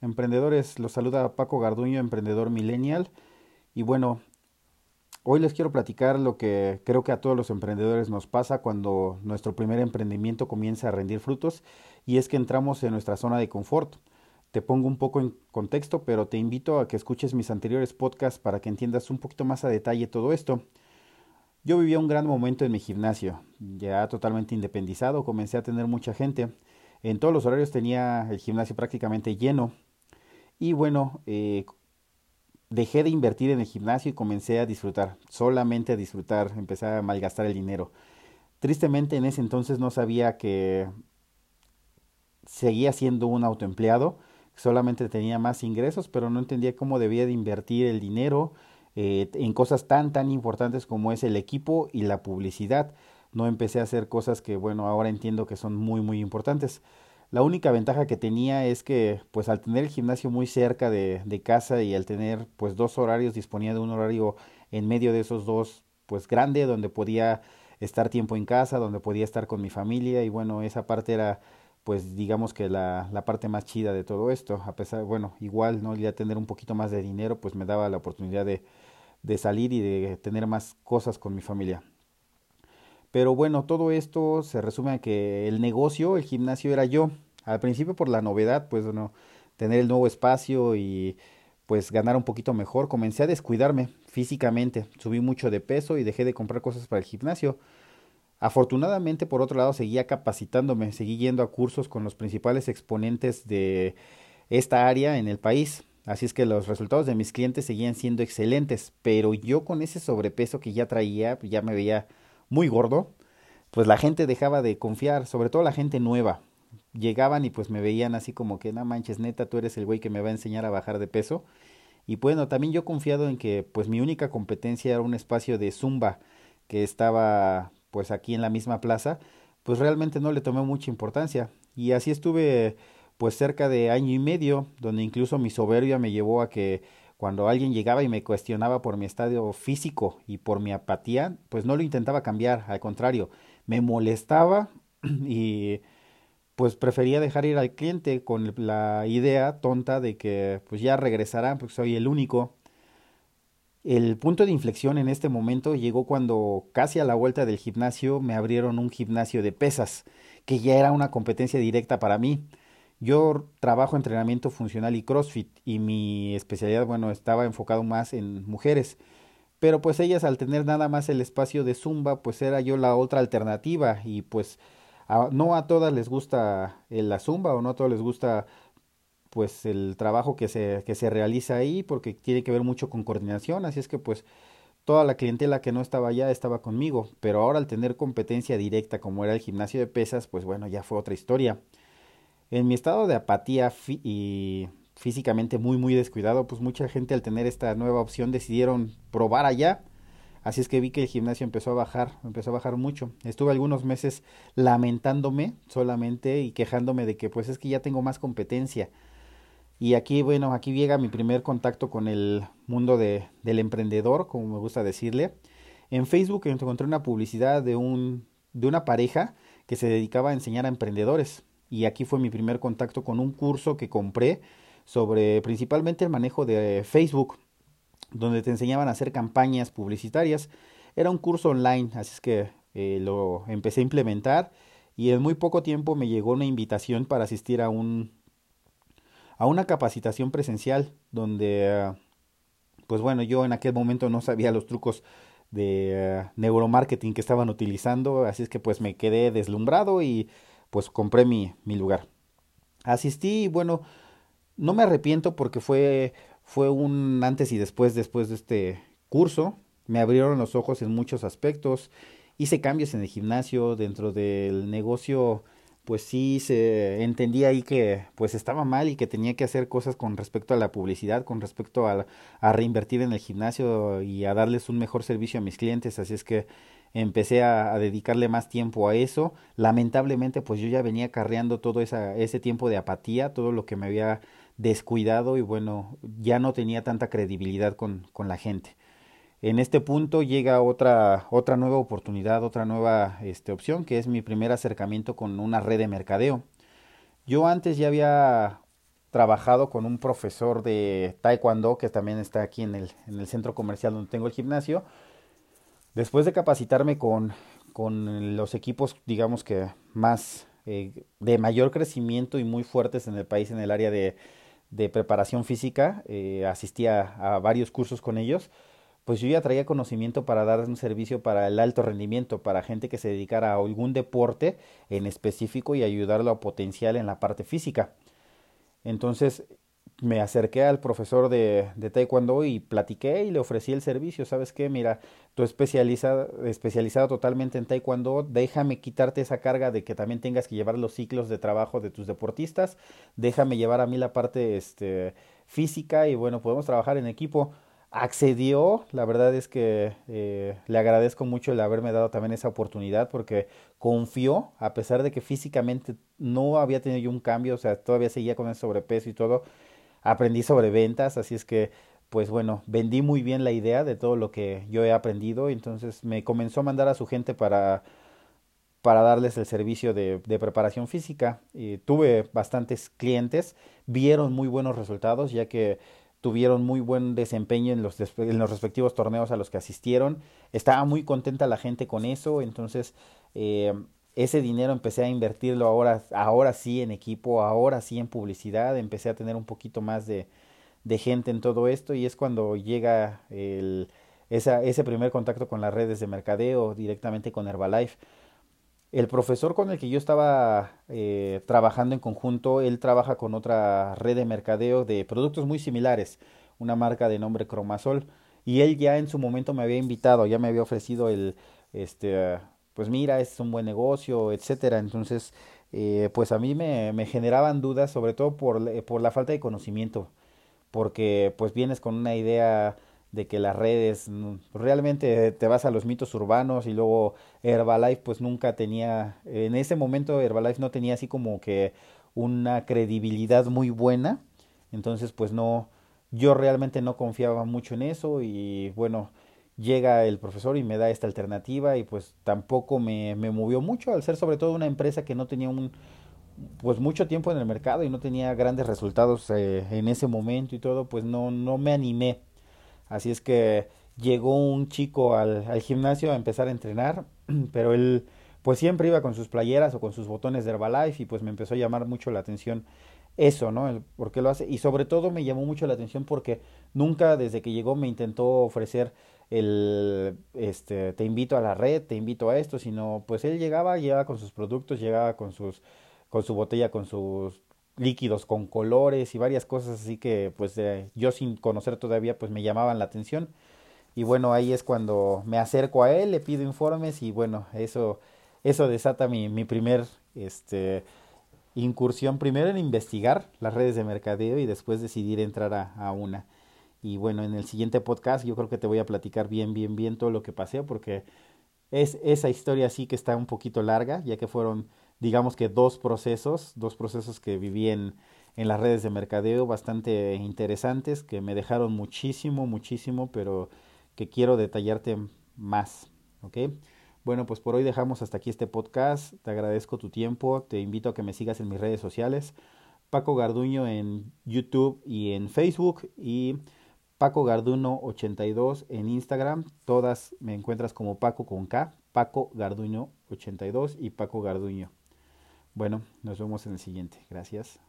emprendedores? Los saluda Paco Garduño, emprendedor millennial. Y bueno, hoy les quiero platicar lo que creo que a todos los emprendedores nos pasa cuando nuestro primer emprendimiento comienza a rendir frutos y es que entramos en nuestra zona de confort. Te pongo un poco en contexto, pero te invito a que escuches mis anteriores podcasts para que entiendas un poquito más a detalle todo esto. Yo vivía un gran momento en mi gimnasio, ya totalmente independizado, comencé a tener mucha gente. En todos los horarios tenía el gimnasio prácticamente lleno. Y bueno, eh, dejé de invertir en el gimnasio y comencé a disfrutar, solamente a disfrutar, empecé a malgastar el dinero. Tristemente en ese entonces no sabía que seguía siendo un autoempleado, solamente tenía más ingresos, pero no entendía cómo debía de invertir el dinero eh, en cosas tan, tan importantes como es el equipo y la publicidad. No empecé a hacer cosas que, bueno, ahora entiendo que son muy, muy importantes. La única ventaja que tenía es que, pues al tener el gimnasio muy cerca de, de casa y al tener, pues, dos horarios, disponía de un horario en medio de esos dos, pues, grande, donde podía estar tiempo en casa, donde podía estar con mi familia y, bueno, esa parte era pues digamos que la, la, parte más chida de todo esto, a pesar, bueno, igual, ¿no? Ya tener un poquito más de dinero, pues me daba la oportunidad de, de salir y de tener más cosas con mi familia. Pero bueno, todo esto se resume a que el negocio, el gimnasio era yo. Al principio por la novedad, pues bueno, tener el nuevo espacio y pues ganar un poquito mejor, comencé a descuidarme físicamente, subí mucho de peso y dejé de comprar cosas para el gimnasio. Afortunadamente, por otro lado, seguía capacitándome, seguí yendo a cursos con los principales exponentes de esta área en el país. Así es que los resultados de mis clientes seguían siendo excelentes, pero yo con ese sobrepeso que ya traía, ya me veía muy gordo, pues la gente dejaba de confiar, sobre todo la gente nueva. Llegaban y pues me veían así como que, no manches, neta, tú eres el güey que me va a enseñar a bajar de peso. Y bueno, también yo confiado en que pues mi única competencia era un espacio de zumba que estaba pues aquí en la misma plaza, pues realmente no le tomé mucha importancia. Y así estuve pues cerca de año y medio, donde incluso mi soberbia me llevó a que cuando alguien llegaba y me cuestionaba por mi estadio físico y por mi apatía, pues no lo intentaba cambiar, al contrario, me molestaba y pues prefería dejar ir al cliente con la idea tonta de que pues ya regresarán porque soy el único el punto de inflexión en este momento llegó cuando casi a la vuelta del gimnasio me abrieron un gimnasio de pesas, que ya era una competencia directa para mí. Yo trabajo entrenamiento funcional y CrossFit y mi especialidad, bueno, estaba enfocado más en mujeres. Pero pues ellas al tener nada más el espacio de Zumba, pues era yo la otra alternativa y pues no a todas les gusta la Zumba o no a todas les gusta pues el trabajo que se, que se realiza ahí porque tiene que ver mucho con coordinación, así es que pues toda la clientela que no estaba allá estaba conmigo, pero ahora al tener competencia directa como era el gimnasio de pesas, pues bueno, ya fue otra historia. En mi estado de apatía y físicamente muy muy descuidado, pues mucha gente al tener esta nueva opción decidieron probar allá. Así es que vi que el gimnasio empezó a bajar, empezó a bajar mucho. Estuve algunos meses lamentándome solamente y quejándome de que pues es que ya tengo más competencia y aquí, bueno, aquí llega mi primer contacto con el mundo de, del emprendedor, como me gusta decirle. En Facebook encontré una publicidad de, un, de una pareja que se dedicaba a enseñar a emprendedores. Y aquí fue mi primer contacto con un curso que compré sobre principalmente el manejo de Facebook, donde te enseñaban a hacer campañas publicitarias. Era un curso online, así es que eh, lo empecé a implementar y en muy poco tiempo me llegó una invitación para asistir a un a una capacitación presencial donde, pues bueno, yo en aquel momento no sabía los trucos de eh, neuromarketing que estaban utilizando, así es que pues me quedé deslumbrado y pues compré mi, mi lugar. Asistí y bueno, no me arrepiento porque fue, fue un antes y después después de este curso. Me abrieron los ojos en muchos aspectos. Hice cambios en el gimnasio, dentro del negocio pues sí se entendía ahí que pues estaba mal y que tenía que hacer cosas con respecto a la publicidad, con respecto a, a reinvertir en el gimnasio y a darles un mejor servicio a mis clientes, así es que empecé a, dedicarle más tiempo a eso. Lamentablemente, pues yo ya venía carreando todo esa, ese tiempo de apatía, todo lo que me había descuidado y bueno, ya no tenía tanta credibilidad con, con la gente. En este punto llega otra, otra nueva oportunidad, otra nueva este, opción, que es mi primer acercamiento con una red de mercadeo. Yo antes ya había trabajado con un profesor de taekwondo que también está aquí en el, en el centro comercial donde tengo el gimnasio. Después de capacitarme con, con los equipos, digamos que más eh, de mayor crecimiento y muy fuertes en el país en el área de, de preparación física, eh, asistía a varios cursos con ellos, pues yo ya traía conocimiento para dar un servicio para el alto rendimiento, para gente que se dedicara a algún deporte en específico y ayudarlo a potencial en la parte física. Entonces me acerqué al profesor de, de, taekwondo y platiqué y le ofrecí el servicio. ¿Sabes qué? Mira, tú especializado, especializado totalmente en taekwondo, déjame quitarte esa carga de que también tengas que llevar los ciclos de trabajo de tus deportistas, déjame llevar a mí la parte este, física y bueno, podemos trabajar en equipo. Accedió, la verdad es que eh, le agradezco mucho el haberme dado también esa oportunidad porque confió, a pesar de que físicamente no había tenido yo un cambio, o sea, todavía seguía con el sobrepeso y todo, aprendí sobre ventas, así es que pues bueno, vendí muy bien la idea de todo lo que yo he aprendido, entonces me comenzó a mandar a su gente para, para darles el servicio de, preparación física. Y tuve bastantes clientes, vieron muy buenos resultados, ya que tuvieron muy buen desempeño en los, en los respectivos torneos a los que asistieron. Estaba muy contenta la gente con eso, entonces eh, ese dinero empecé a invertirlo ahora, ahora sí en equipo, ahora sí en publicidad, empecé a tener un poquito más de, gente en todo esto y es cuando llega el, ese primer contacto con las redes de mercadeo directamente con Herbalife. El profesor con el que yo estaba eh, trabajando en conjunto, él trabaja con otra red de mercadeo de productos muy similares, una marca de nombre Cromasol, y él ya en su momento me había invitado, ya me había ofrecido el, este, pues mira, es un buen negocio, etcétera. Entonces, eh, pues a mí me, me, generaban dudas, sobre todo por, por la falta de conocimiento, porque pues vienes con una idea de que las redes mm, realmente te vas a los mitos urbanos y luego Herbalife pues nunca tenía en ese momento Herbalife no tenía así como que una credibilidad muy buena entonces pues no yo realmente no confiaba mucho en eso y bueno llega el profesor y me da esta alternativa y pues tampoco me, me movió mucho al ser sobre todo una empresa que no tenía un pues mucho tiempo en el mercado y no tenía grandes resultados eh, en ese momento y todo pues no no me animé así es que llegó un chico al, al gimnasio a empezar a entrenar pero él pues siempre iba con sus playeras o con sus botones de Herbalife y pues me empezó a llamar mucho la atención eso, ¿no? El por qué lo hace. Y sobre todo me llamó mucho la atención porque nunca desde que llegó me intentó ofrecer el, este, te invito a la red, te invito a esto, sino pues él llegaba, llegaba con sus productos, llegaba con sus, con su botella, con sus líquidos con colores y varias cosas así que pues yo sin conocer todavía pues me llamaban la atención y bueno ahí es cuando me acerco a él le pido informes y bueno eso eso desata mi, mi primer este incursión primero en investigar las redes de mercadeo y después decidir entrar a, una. Y bueno, en el siguiente podcast yo creo que te voy a platicar bien, bien, bien todo lo que pasé porque es esa historia sí que está un poquito larga, ya que fueron, digamos que dos procesos, dos procesos que viví en, en las redes de mercadeo bastante interesantes, que me dejaron muchísimo, muchísimo, pero que quiero detallarte más, ¿ok? Bueno, pues por hoy dejamos hasta aquí este podcast. Te agradezco tu tiempo. Te invito a que me sigas en mis redes sociales. Paco Garduño en YouTube y en Facebook y Paco Garduño 82 en Instagram. Todas me encuentras como Paco con K, Paco Garduño 82 y Paco Garduño. Bueno, nos vemos en el siguiente. Gracias.